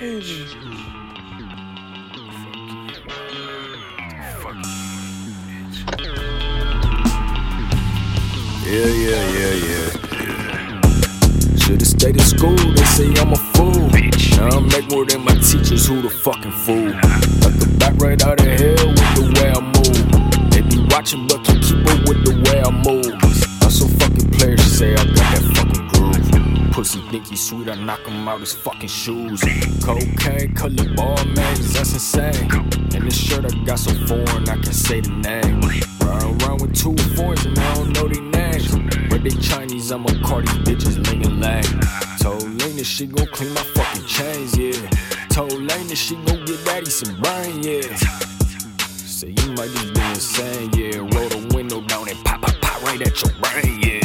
Yeah, yeah, yeah, yeah. Should've stayed in school, they say I'm a fool. I make more than my teachers, who the fucking fool? Got the back right out of hell with the way I move. They be watching, but can keep up with the way I move. I'm so fucking player, she say I got that fucking. Pussy think he sweet, I knock him out his fucking shoes. Cocaine, color ball man, that's insane. And this shirt I got so foreign, I can say the name. Ride around with two fours and I don't know their names. But they Chinese, I'm a Cardi bitches, ling and lang. Told Lane that she gon' clean my fucking chains, yeah. Told Lane that she gon' get daddy some brain, yeah. Say you might just be insane, yeah. Roll the window down and pop, pop, pop right at your brain, yeah.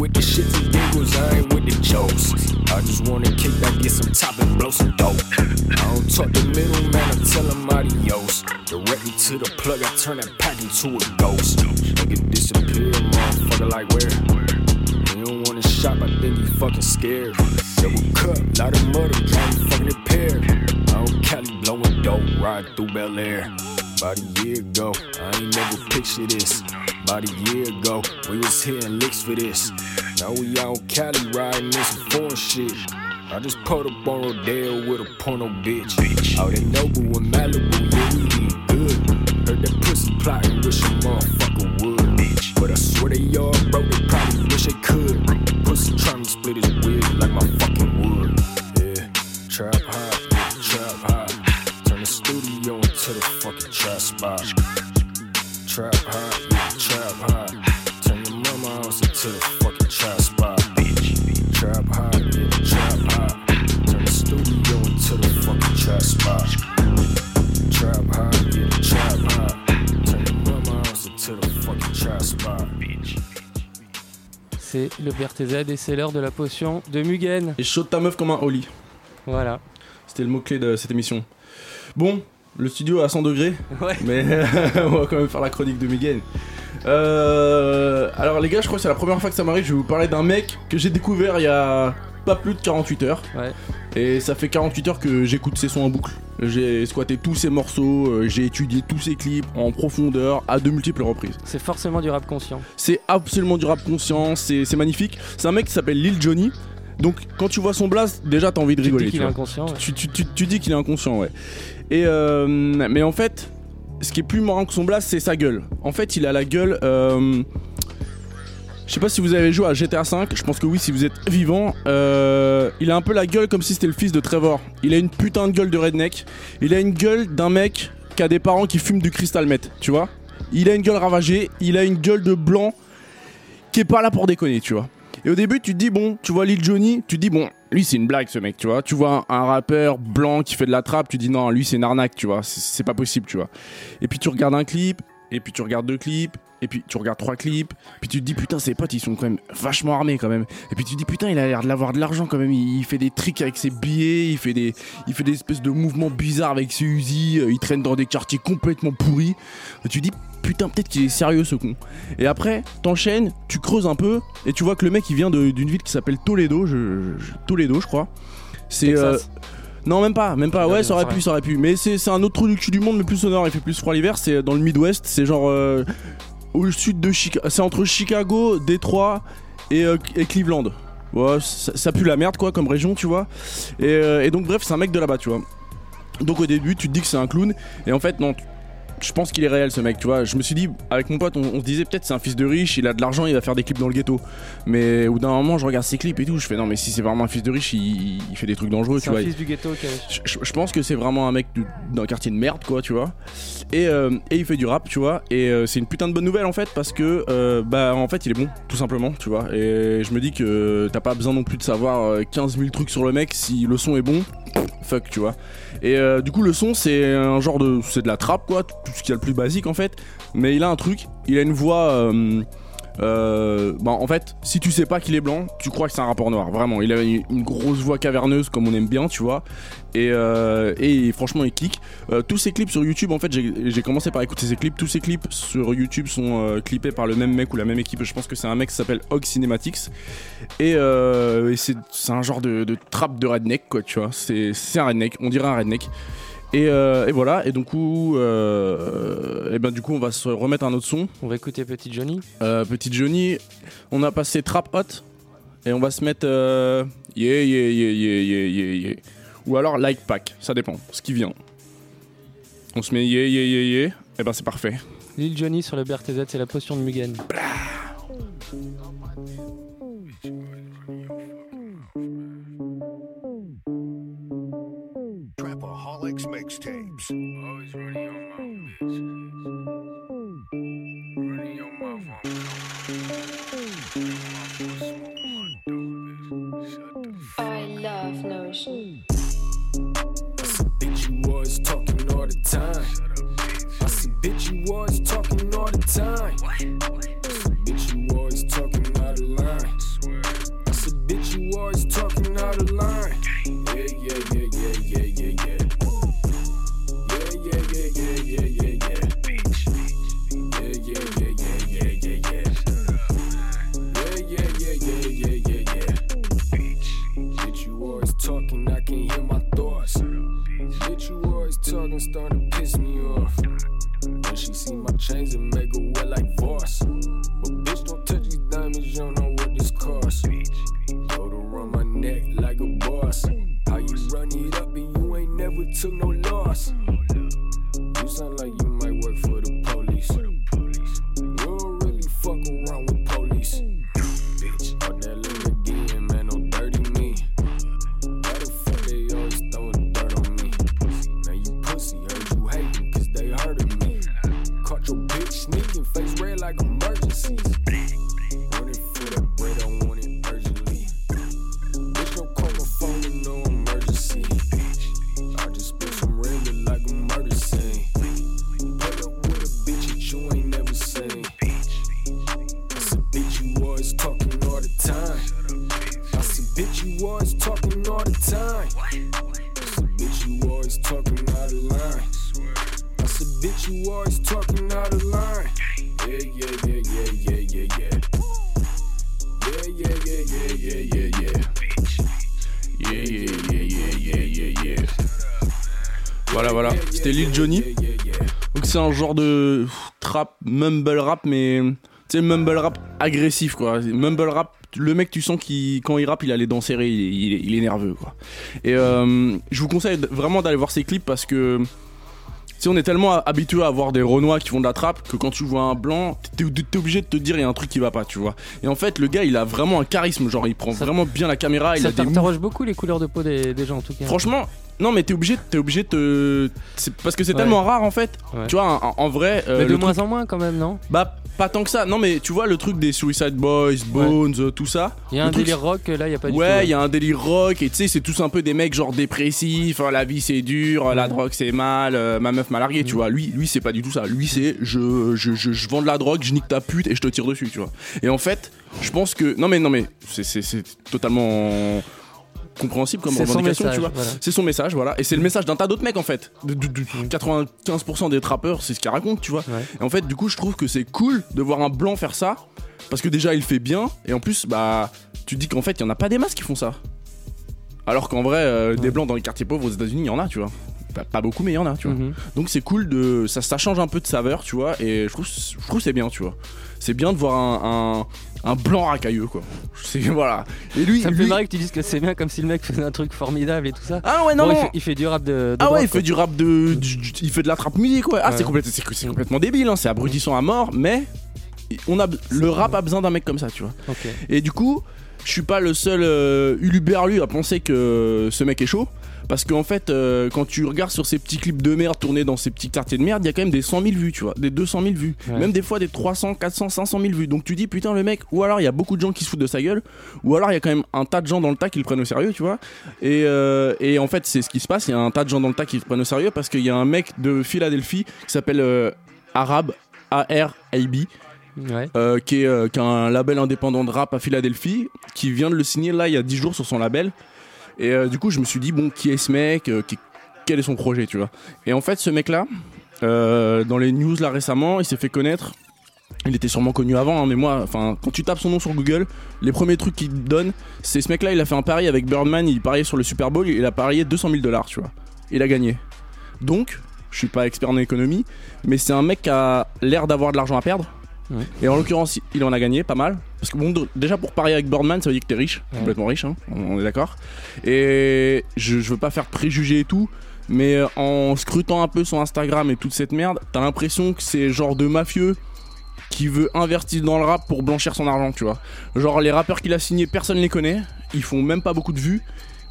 With the shit and giggles, I ain't with the jokes. I just wanna kick back, get some top and blow some dope. I don't talk to middleman, I tell him adios. Directly to the plug, I turn that pack into a ghost. Nigga disappear, motherfucker, like where? He don't wanna shop, I think he fucking scared. Double cup, lot of murder, to fucking repair. I don't Cali blowing dope, ride through Bel Air. About a year ago, I ain't never pictured this. About a year ago, we was hitting licks for this. Now we out Cali riding this foreign shit. I just pulled up on Rodeo with a porno bitch. Out in Noble and Malibu, yeah, we eat good. Heard that pussy plotting, wish a motherfucker would. But I swear they all broke, they probably wish they could. Pussy trying to split his wig like my fucking wood. C'est le PRTZ et c'est l'heure de la potion de Mugen. Et chaud ta meuf comme un Oli. Voilà. C'était le mot-clé de cette émission. Bon, le studio à 100 degrés, Ouais. mais on va quand même faire la chronique de Miguel. Euh, alors les gars, je crois que c'est la première fois que ça m'arrive. Je vais vous parler d'un mec que j'ai découvert il y a pas plus de 48 heures. Ouais. Et ça fait 48 heures que j'écoute ses sons en boucle. J'ai squatté tous ses morceaux, euh, j'ai étudié tous ses clips en profondeur à de multiples reprises. C'est forcément du rap conscient. C'est absolument du rap conscient, c'est magnifique. C'est un mec qui s'appelle Lil Johnny. Donc quand tu vois son blast, déjà t'as envie de Tu rigoler. dis tu qu'il est inconscient. ouais. Tu, tu- tu- tu dis qu'il est inconscient, ouais. Et euh, mais en fait, ce qui est plus marrant que son blast, c'est sa gueule. En fait, il a la gueule. euh, je sais pas si vous avez joué à GTA V, je pense que oui si vous êtes vivant. Euh, il a un peu la gueule comme si c'était le fils de Trevor. Il a une putain de gueule de redneck. Il a une gueule d'un mec qui a des parents qui fument du cristal meth, tu vois. Il a une gueule ravagée, il a une gueule de blanc qui est pas là pour déconner, tu vois. Et au début, tu te dis, bon, tu vois Lil Johnny, tu te dis, bon, lui c'est une blague ce mec, tu vois. Tu vois un, rappeur blanc qui fait de la trappe, tu dis, non, lui c'est une arnaque, tu vois. C'est pas possible, tu vois. Et puis tu regardes un clip, et puis tu regardes deux clips, et puis tu regardes trois clips, puis tu te dis, putain, ses potes ils sont quand même vachement armés quand même. Et puis tu te dis, putain, il a l'air de l'avoir de l'argent quand même. Il, fait des tricks avec ses billets, il fait des, il fait des espèces de mouvements bizarres avec ses Uzi, euh, il traîne dans des quartiers complètement pourris. Et tu te dis, putain, peut-être qu'il est sérieux ce con. Et après, t'enchaînes, tu creuses un peu, et tu vois que le mec il vient d'une ville qui s'appelle Toledo, je, Toledo, je crois. C'est. Euh, non, même pas, même pas. Ouais, ça aurait pu, ça aurait pu. Mais c'est un autre trou du cul du monde, mais plus au nord. Il fait plus froid l'hiver. C'est dans le Midwest. C'est genre euh, au sud de Chicago. C'est entre Chicago, Détroit et, euh, et Cleveland. Ouais, ça, ça pue la merde quoi, comme région, tu vois. Et, euh, et donc bref, c'est un mec de là-bas, tu vois. Donc au début, tu te dis que c'est un clown, et en fait non. Je pense qu'il est réel ce mec, tu vois. Je me suis dit, avec mon pote, on, on se disait peut-être c'est un fils de riche, il a de l'argent, il va faire des clips dans le ghetto. Mais au bout d'un moment, je regarde ses clips et tout, je fais non, mais si c'est vraiment un fils de riche, il, il fait des trucs dangereux, tu C'est un vois. fils du ghetto a- Je, je- je pense que c'est vraiment un mec du- d'un quartier de merde, quoi, tu vois. Et, euh, et il fait du rap, tu vois. Et euh, c'est une putain de bonne nouvelle en fait, parce que euh, bah en fait il est bon, tout simplement, tu vois. Et je me dis que t'as pas besoin non plus de savoir euh, 15 000 trucs sur le mec si le son est bon. Fuck, tu vois. Et du coup, le son, c'est un genre de. C'est de la trappe, quoi, tout ce qu'il y a le plus basique en fait. Mais il a un truc, il a une voix. euh, Euh, bah, en fait, si tu sais pas qu'il est blanc, tu crois que c'est un rappeur noir. Vraiment, il a une, grosse voix caverneuse comme on aime bien, tu vois. Et, euh, et franchement, il clique. Tous ses clips sur YouTube, en fait, j'ai commencé par écouter ses clips. Tous ses clips sur YouTube sont clippés par le même mec ou la même équipe. Je pense que c'est un mec qui s'appelle Hog Cinematics. Et, et c'est un genre de, de trap de redneck, quoi, tu vois. C'est un redneck, on dirait un redneck. Et, euh, et voilà, et donc euh, et ben du coup, on va se remettre un autre son. On va écouter Petit Johnny. Euh, petit Johnny, on a passé Trap Hot et on va se mettre euh, yeah, yeah, yeah, yeah, yeah, yeah, yeah. Ou alors Like Pack, ça dépend, ce qui vient. On se met yeah, yeah, yeah, yeah, et ben c'est parfait. Lil Johnny sur le BRTZ, c'est la potion de Mugen. Trapaholics mixtapes. Bitch, you always talking all the time. I said, bitch, you always talking out of line. I said, bitch, you always talking out of line. Yeah, yeah, yeah, yeah, yeah, yeah, yeah. Yeah, yeah, yeah, yeah, yeah, yeah, yeah. Yeah, yeah, yeah, yeah, yeah, yeah, yeah. Voilà, voilà, c'était Lil Johnny. Donc c'est un genre de trap, mumble rap, mais tu sais, mumble rap agressif quoi. Mumble rap, le mec, tu sens qu'il quand il rappe, il a les dents serrées, il, est- il il nerveux quoi. Et euh, je vous conseille vraiment d'aller voir ses clips parce que. Si on est tellement habitué à voir des renois qui font de la trappe que quand tu vois un blanc, t'es obligé de te dire il y a un truc qui va pas, tu vois. Et en fait, le gars, il a vraiment un charisme, genre il prend Ça- vraiment bien la caméra, il Ça a des t'interroge beaucoup les couleurs de peau des, des gens en tout cas. Franchement, non mais t'es obligé, t'es obligé de te, c'est parce que c'est Ouais. tellement rare en fait. Ouais. Tu vois, en, en vrai, euh, Mais de le moins truc- en moins quand même, non? Bah pas tant que ça. Non mais tu vois le truc des Suicide Boys, Bones, euh, tout ça. Il y a Le un truc, délire rock, là, il y a pas du tout. Ouais, il y a un délire rock et tu sais c'est tous un peu des mecs genre dépressifs. hein, la vie c'est dur, la drogue c'est mal, euh, ma meuf m'a largué. Tu Mhm. vois, lui, lui c'est pas du tout ça. Lui c'est je, je, je, je vends de la drogue, je nique ta pute et je te tire dessus, tu vois. Et en fait, je pense que non mais non mais c'est c'est c'est totalement compréhensible comme revendication, message. tu vois. voilà. C'est son message, voilà. Et c'est le message d'un tas d'autres mecs en fait. De, de- de- 95% des trappeurs, c'est ce qu'ils racontent, tu vois. Ouais. Et en fait, du coup, je trouve que c'est cool de voir un blanc faire ça. Parce que déjà, il fait bien. Et en plus, bah, tu te dis qu'en fait, il y en a pas des masses qui font ça. Alors qu'en vrai, euh, des blancs dans les quartiers pauvres aux États-Unis, il y en a, tu vois. Pas, pas beaucoup, mais il y en a, tu vois. Mhm. Donc c'est cool de. Ça, ça change un peu de saveur, tu vois. Et je trouve, je trouve c'est bien, tu vois. C'est bien de voir un, un, un blanc racailleux, quoi. Voilà. Et lui. Ça me lui- fait marrer que tu dises que c'est bien comme si le mec faisait un truc formidable et tout ça. Ah ouais, non, Bon, il, fait, il fait du rap de. de Ah droite, ouais, il quoi. fait du rap de. du- du- il fait de la trap musique, ouais. Ah, Ouais. c'est complètement, c'est, c'est complètement débile, hein. c'est abrutissant à mort, mais on a, le rap a besoin d'un mec comme ça, tu vois. Et du coup, je suis pas le seul euh, uluberlu à penser que ce mec est chaud. Parce qu'en fait, euh, quand tu regardes sur ces petits clips de merde tournés dans ces petits quartiers de merde, il y a quand même des 100 000 vues, tu vois, des 200 000 vues, Ouais. même des fois des 300, 400, 500 000 vues. Donc tu dis, putain, le mec, ou alors il y a beaucoup de gens qui se foutent de sa gueule, ou alors il y a quand même un tas de gens dans le tas qui le prennent au sérieux, tu vois. Et, euh, et en fait, c'est ce qui se passe, il y a un tas de gens dans le tas qui le prennent au sérieux parce qu'il y a un mec de Philadelphie qui s'appelle euh, Arab, Ouais. euh, qui, est, euh, qui a un label indépendant de rap à Philadelphie, qui vient de le signer là il y a 10 jours sur son label. Et euh, du coup, je me suis dit, bon, qui est ce mec euh, Quel est son projet, tu vois Et en fait, ce mec-là, euh, dans les news là récemment, il s'est fait connaître. Il était sûrement connu avant, hein, mais moi, enfin, quand tu tapes son nom sur Google, les premiers trucs qu'il te donne, c'est ce mec-là, il a fait un pari avec Birdman, il pariait sur le Super Bowl, il a parié 200 000 dollars, tu vois. Il a gagné. Donc, je suis pas expert en économie, mais c'est un mec qui a l'air d'avoir de l'argent à perdre. Ouais. Et en l'occurrence, il en a gagné pas mal. Parce que bon, déjà pour parier avec Birdman, ça veut dire que t'es riche, Ouais. complètement riche, hein, on, on est d'accord. Et je, je veux pas faire de préjugés et tout, mais euh, en scrutant un peu son Instagram et toute cette merde, t'as l'impression que c'est genre de mafieux qui veut investir dans le rap pour blanchir son argent, tu vois. Genre les rappeurs qu'il a signés, personne les connaît, ils font même pas beaucoup de vues.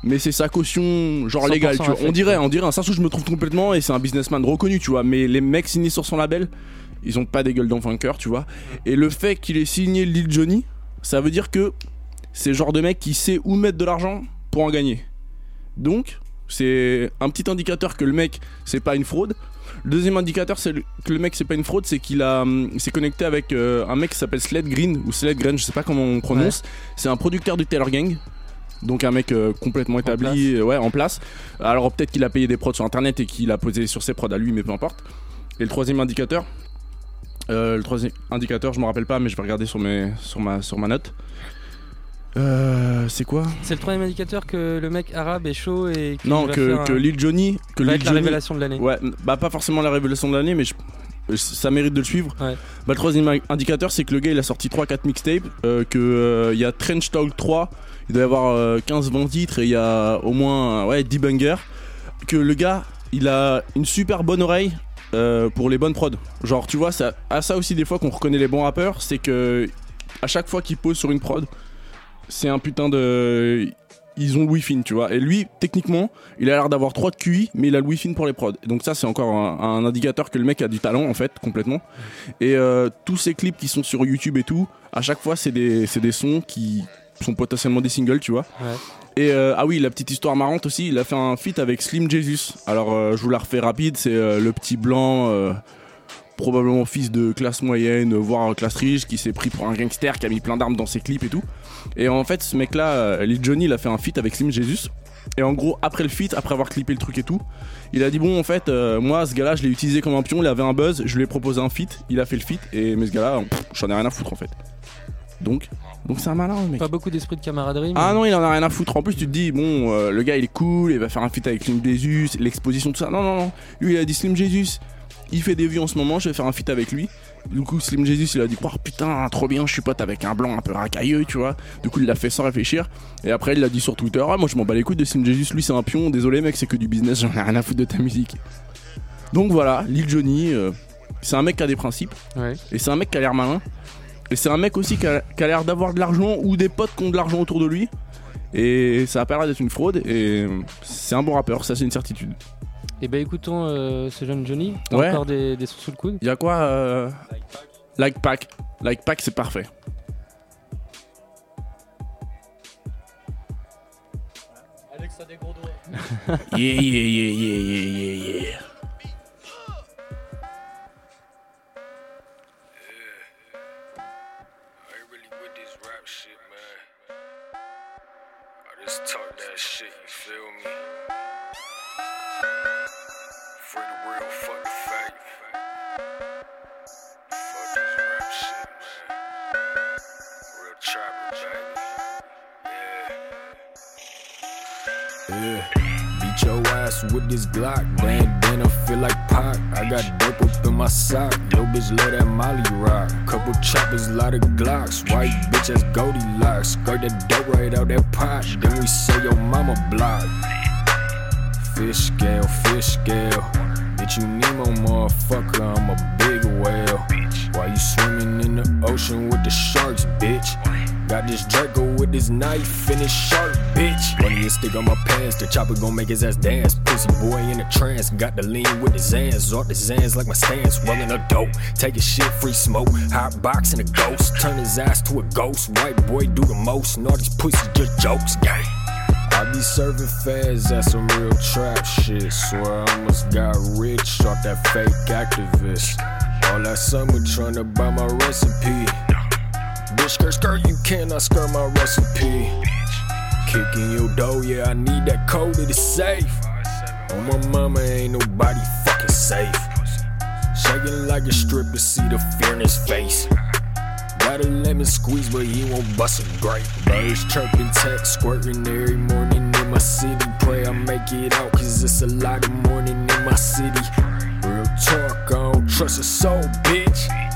Mais c'est sa caution genre 100% légale, tu vois. On dirait, on dirait un Sasso, je me trouve complètement et c'est un businessman reconnu, tu vois. Mais les mecs signés sur son label, ils ont pas des gueules d'enfants cœur, tu vois. Et le fait qu'il ait signé Lil Johnny, ça veut dire que c'est le genre de mec qui sait où mettre de l'argent pour en gagner. Donc, c'est un petit indicateur que le mec, c'est pas une fraude. Le deuxième indicateur, c'est le- que le mec, c'est pas une fraude, c'est qu'il a, hum, s'est connecté avec euh, un mec qui s'appelle Sled Green ou Sled Green, je sais pas comment on prononce. C'est un producteur du Taylor Gang. Donc un mec euh, complètement établi, euh, ouais, en place. Alors peut-être qu'il a payé des prods sur internet et qu'il a posé sur ses prods à lui, mais peu importe. Et le troisième indicateur, euh, le troisième indicateur, je me rappelle pas, mais je vais regarder sur mes, sur ma, sur ma note. Euh, c'est quoi? C'est le troisième indicateur que le mec arabe est chaud et qu'il Non, va que, faire que un- Lil Johnny, que va Lil être la Johnny- révélation de l'année. Ouais, bah pas forcément la révélation de l'année, mais je- ça mérite de le suivre. Ouais. Bah, le troisième indicateur, c'est que le gars il a sorti 3-4 mixtapes, euh, que euh, il y a Trench Talk 3, il doit y avoir euh, 15-20 titres et il y a au moins ouais, 10 bangers. Que le gars il a une super bonne oreille euh, pour les bonnes prods. Genre, tu vois, ça, à ça aussi des fois qu'on reconnaît les bons rappeurs, c'est que à chaque fois qu'il pose sur une prod, c'est un putain de. Ils ont le Wi-Fi, tu vois. Et lui, techniquement, il a l'air d'avoir 3 de QI, mais il a le Wi-Fi pour les prods. Donc ça, c'est encore un, indicateur que le mec a du talent, en fait, complètement. Et euh, tous ces clips qui sont sur YouTube et tout, à chaque fois, c'est des, c'est des sons qui sont potentiellement des singles, tu vois. Ouais. Et euh, ah oui, la petite histoire marrante aussi, il a fait un feat avec Slim Jesus. Alors euh, je vous la refais rapide, c'est euh, le petit blanc, probablement fils de classe moyenne, voire classe riche, qui s'est pris pour un gangster, qui a mis plein d'armes dans ses clips et tout. Et en fait, ce mec-là, Lil Johnny, il a fait un feat avec Slim Jesus. Et en gros, après le feat, après avoir clippé le truc et tout, il a dit bon, en fait, euh, moi, ce gars-là, je l'ai utilisé comme un pion, il avait un buzz, je lui ai proposé un feat, il a fait le feat, et mais ce gars-là, j'en ai rien à foutre en fait. Donc, donc c'est un malin, le mec. Pas beaucoup d'esprit de camaraderie. mais- Ah non, il en a rien à foutre. En plus, tu te dis, bon, euh, le gars il est cool, il va faire un feat avec Slim Jesus, l'exposition, tout ça. Non, non, non. Lui, il a dit Slim Jesus, il fait des vues en ce moment, je vais faire un feat avec lui. Du coup, Slim Jesus, il a dit, oh putain, trop bien, je suis pote avec un blanc un peu racailleux, tu vois. Du coup, il l'a fait sans réfléchir. Et après, il l'a dit sur Twitter, ah, moi je m'en bats les couilles de Slim Jesus, lui c'est un pion, désolé mec, c'est que du business, j'en ai rien à foutre de ta musique. Donc voilà, Lil Johnny, euh, c'est un mec qui a des principes. Ouais. Et c'est un mec qui a l'air malin. Et c'est un mec aussi qui a, qui a l'air d'avoir de l'argent ou des potes qui ont de l'argent autour de lui. Et ça a pas l'air d'être une fraude. Et c'est un bon rappeur, ça c'est une certitude. Et bah écoutons euh, ce jeune Johnny. T'as Ouais. encore des, des sons sous le coude? Il y a quoi euh... Like Pack. Like Pack, c'est parfait. yeah, yeah, yeah, yeah, yeah, yeah, yeah. Just talk that shit, you feel me? Beat your ass with this Glock, bandana feel like Pac. I got dope up in my sock. Yo, bitch, let that Molly rock. Couple choppers, lot of Glocks. White bitch, that's Goldilocks. Skirt that dope right out that pot. Then we say your mama block. Fish scale, fish scale. Bitch, you Nemo, motherfucker. I'm a big whale. Why you swimming in the ocean with the sharks, bitch? Got this Draco with this knife and this sharp bitch. Running this stick on my pants, the chopper gon' make his ass dance. Pussy boy in a trance, got the lean with the Zans. Off the Zans like my stance, rolling a dope. Taking shit, free smoke. Hot boxing a ghost, turn his ass to a ghost. White boy do the most, and all these pussies just jokes, gang. I be serving fads at some real trap shit. Swear I almost got rich off that fake activist. All that summer trying to buy my recipe. Skirt, skirt, you cannot skirt my recipe. Kicking your dough, yeah, I need that code to the safe. On my mama, ain't nobody fucking safe. Shaking like a stripper, see the fear in his face. Got a lemon squeeze, but he won't bust a grape. Birds chirping, text squirting every morning in my city. Pray I make it out, cause it's a lot of morning in my city. Real talk, I don't trust a soul, bitch.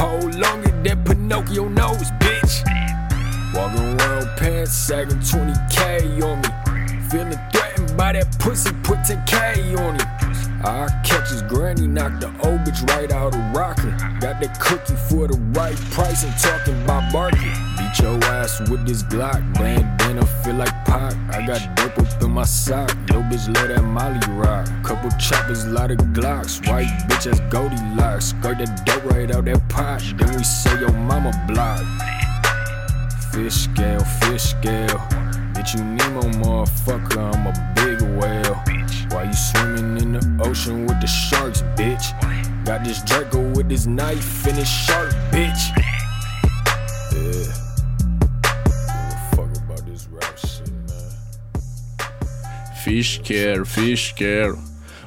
Pole longer than Pinocchio nose, bitch. Walking around pants, sagging 20k on me. Feeling threatened by that pussy, put 10k on him. I catch his granny, knock the old bitch right out of rocker. Got that cookie for the right price and talking about barking. Beat your ass with this Glock, bandana feel like pot. I got dope up in my sock. Yo bitch let that Molly rock. Couple choppers, lot of Glocks. White bitch that's Goldilocks. Skirt that dope right out that pot. Then we say your mama block. Fish scale, fish scale. Bitch, you Nemo, motherfucker. I'm a big whale. Why you swimming in the ocean with the sharks, bitch? Got this Draco with his knife and his shark, bitch. Fish care, fish care.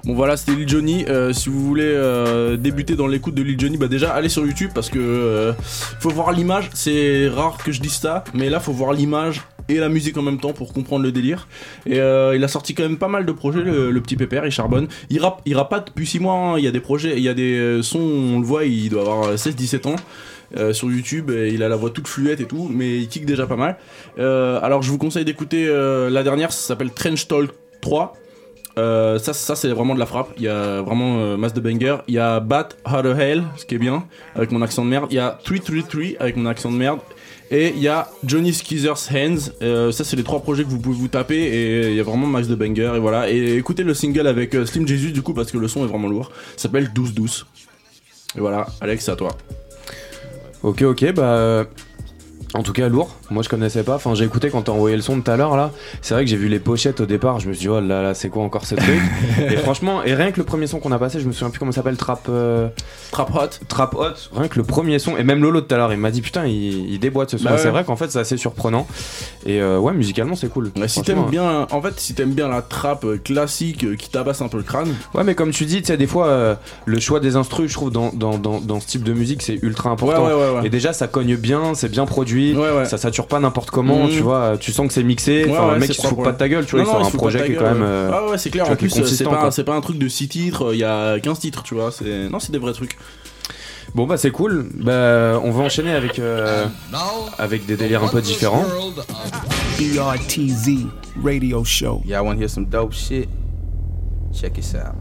Bon voilà, c'était Lil Johnny. Euh, si vous voulez euh, débuter dans l'écoute de Lil Johnny, bah déjà allez sur YouTube parce que euh, faut voir l'image. C'est rare que je dise ça, mais là faut voir l'image la musique en même temps pour comprendre le délire. Et euh, il a sorti quand même pas mal de projets, le, petit pépère, il charbonne. Il rappe, il rappe pas depuis 6 mois, hein. il y a des projets, il y a des euh, sons, on le voit, il doit avoir 16-17 ans. euh, sur YouTube, il a la voix toute fluette et tout, mais il kick déjà pas mal. Alors je vous conseille d'écouter la dernière, ça s'appelle Trench Talk 3. Euh, ça, ça c'est vraiment de la frappe. Il y a vraiment euh, masse de banger. Il y a Bat How the Hell, ce qui est bien, avec mon accent de merde. Il y a 333 avec mon accent de merde. Et il y a Johnny Skeezer's Hands. Euh, ça, c'est les trois projets que vous pouvez vous taper. Et il y a vraiment masse de banger. Et voilà. Et écoutez le single avec euh, Slim Jesus, du coup, parce que le son est vraiment lourd. S'appelle Douce Douce. Et voilà, Alex, à toi. Ok, ok, bah. Euh, En tout cas, lourd. Moi, je connaissais pas. Enfin, j'ai écouté quand t'as envoyé le son tout à l'heure là. C'est vrai que j'ai vu les pochettes au départ. Je me suis dit, oh là là, c'est quoi encore ce truc? Et franchement, et rien que le premier son qu'on a passé, je me souviens plus comment ça s'appelle, Trap. euh, Trap Hot. Trap Hot, rien que le premier son, et même Lolo tout à l'heure, il m'a dit putain, il, il déboîte ce son. Bah C'est vrai qu'en fait, c'est assez surprenant. Et euh, ouais, musicalement, c'est cool. Ouais, si t'aimes bien, en fait, si t'aimes bien la trappe euh, classique euh, qui tabasse un peu le crâne, Ouais, mais comme tu dis, tu sais, des fois, euh, le choix des instrus, je trouve, dans, dans, dans, dans ce type de musique, c'est ultra important. ouais, ouais, ouais. Et déjà, ça cogne bien, c'est bien produit. Ouais, ouais. Ça sature pas n'importe comment, Mhm. tu vois. Tu sens que c'est mixé. Ouais, Enfin, ouais, le mec, c'est il se fout pas de ta gueule, tu vois. Non, il non, sort il un projet qui est quand même. euh, Ah ouais, c'est clair. En plus, c'est pas, pas un truc de 6 titres, il y a 15 titres, tu vois. c'est- Non, c'est des vrais trucs. Bon, bah, c'est cool. Bah, on va enchaîner avec, euh, avec des délires un peu différents. BRTZ radio show. Y'all want to hear some dope shit? Check this out.